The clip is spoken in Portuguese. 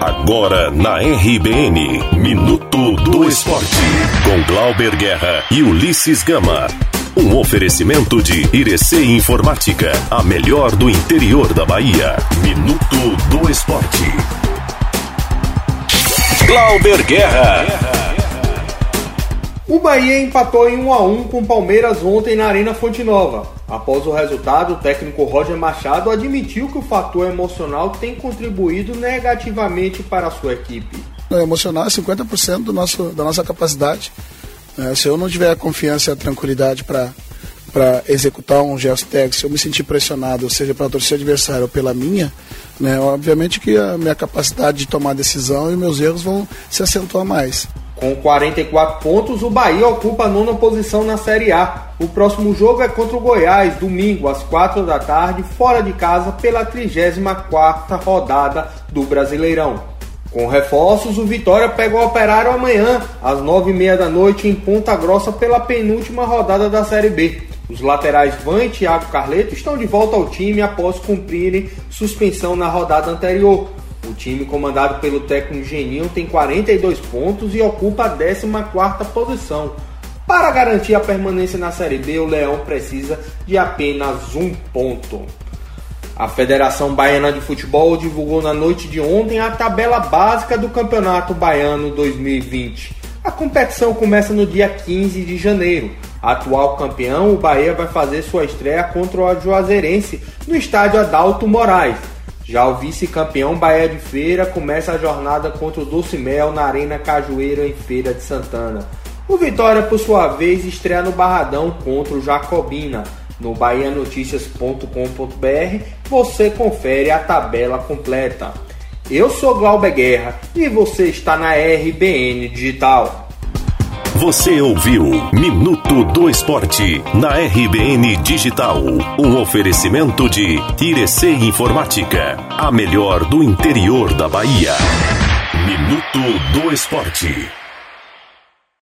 Agora na RBN, Minuto do Esporte, com Glauber Guerra e Ulisses Gama. Um oferecimento de Irecê Informática, a melhor do interior da Bahia. Minuto do Esporte. Glauber Guerra. O Bahia empatou em 1 a 1 com o Palmeiras ontem na Arena Fonte Nova. Após o resultado, o técnico Roger Machado admitiu que o fator emocional tem contribuído negativamente para a sua equipe. O emocional é 50% do nosso, da nossa capacidade. É, se eu não tiver a confiança e a tranquilidade para para executar um gesto técnico, se eu me sentir pressionado, seja pela torcida adversária ou pela minha, né, obviamente que a minha capacidade de tomar decisão e meus erros vão se acentuar mais. Com 44 pontos, o Bahia ocupa a nona posição na Série A. O próximo jogo é contra o Goiás, domingo às 4 da tarde, fora de casa, pela 34ª rodada do Brasileirão. Com reforços, o Vitória pega o Operário amanhã, às 9h30 da noite, em Ponta Grossa, pela penúltima rodada da Série B. Os laterais Van e Thiago Carleto estão de volta ao time após cumprirem suspensão na rodada anterior. O time comandado pelo técnico Geninho tem 42 pontos e ocupa a 14ª posição. Para garantir a permanência na Série B, o Leão precisa de apenas um ponto. A Federação Baiana de Futebol divulgou na noite de ontem a tabela básica do Campeonato Baiano 2020. A competição começa no dia 15 de janeiro. Atual campeão, o Bahia vai fazer sua estreia contra o Juazeirense no estádio Adalto Moraes. Já o vice-campeão Bahia de Feira começa a jornada contra o Doce Mel na Arena Cajueira em Feira de Santana. O Vitória, por sua vez, estreia no Barradão contra o Jacobina. No bahianoticias.com.br você confere a tabela completa. Eu sou Glauber Guerra e você está na RBN Digital. Você ouviu Minuto do Esporte na RBN Digital. Um oferecimento de Irecê Informática, a melhor do interior da Bahia. Minuto do Esporte.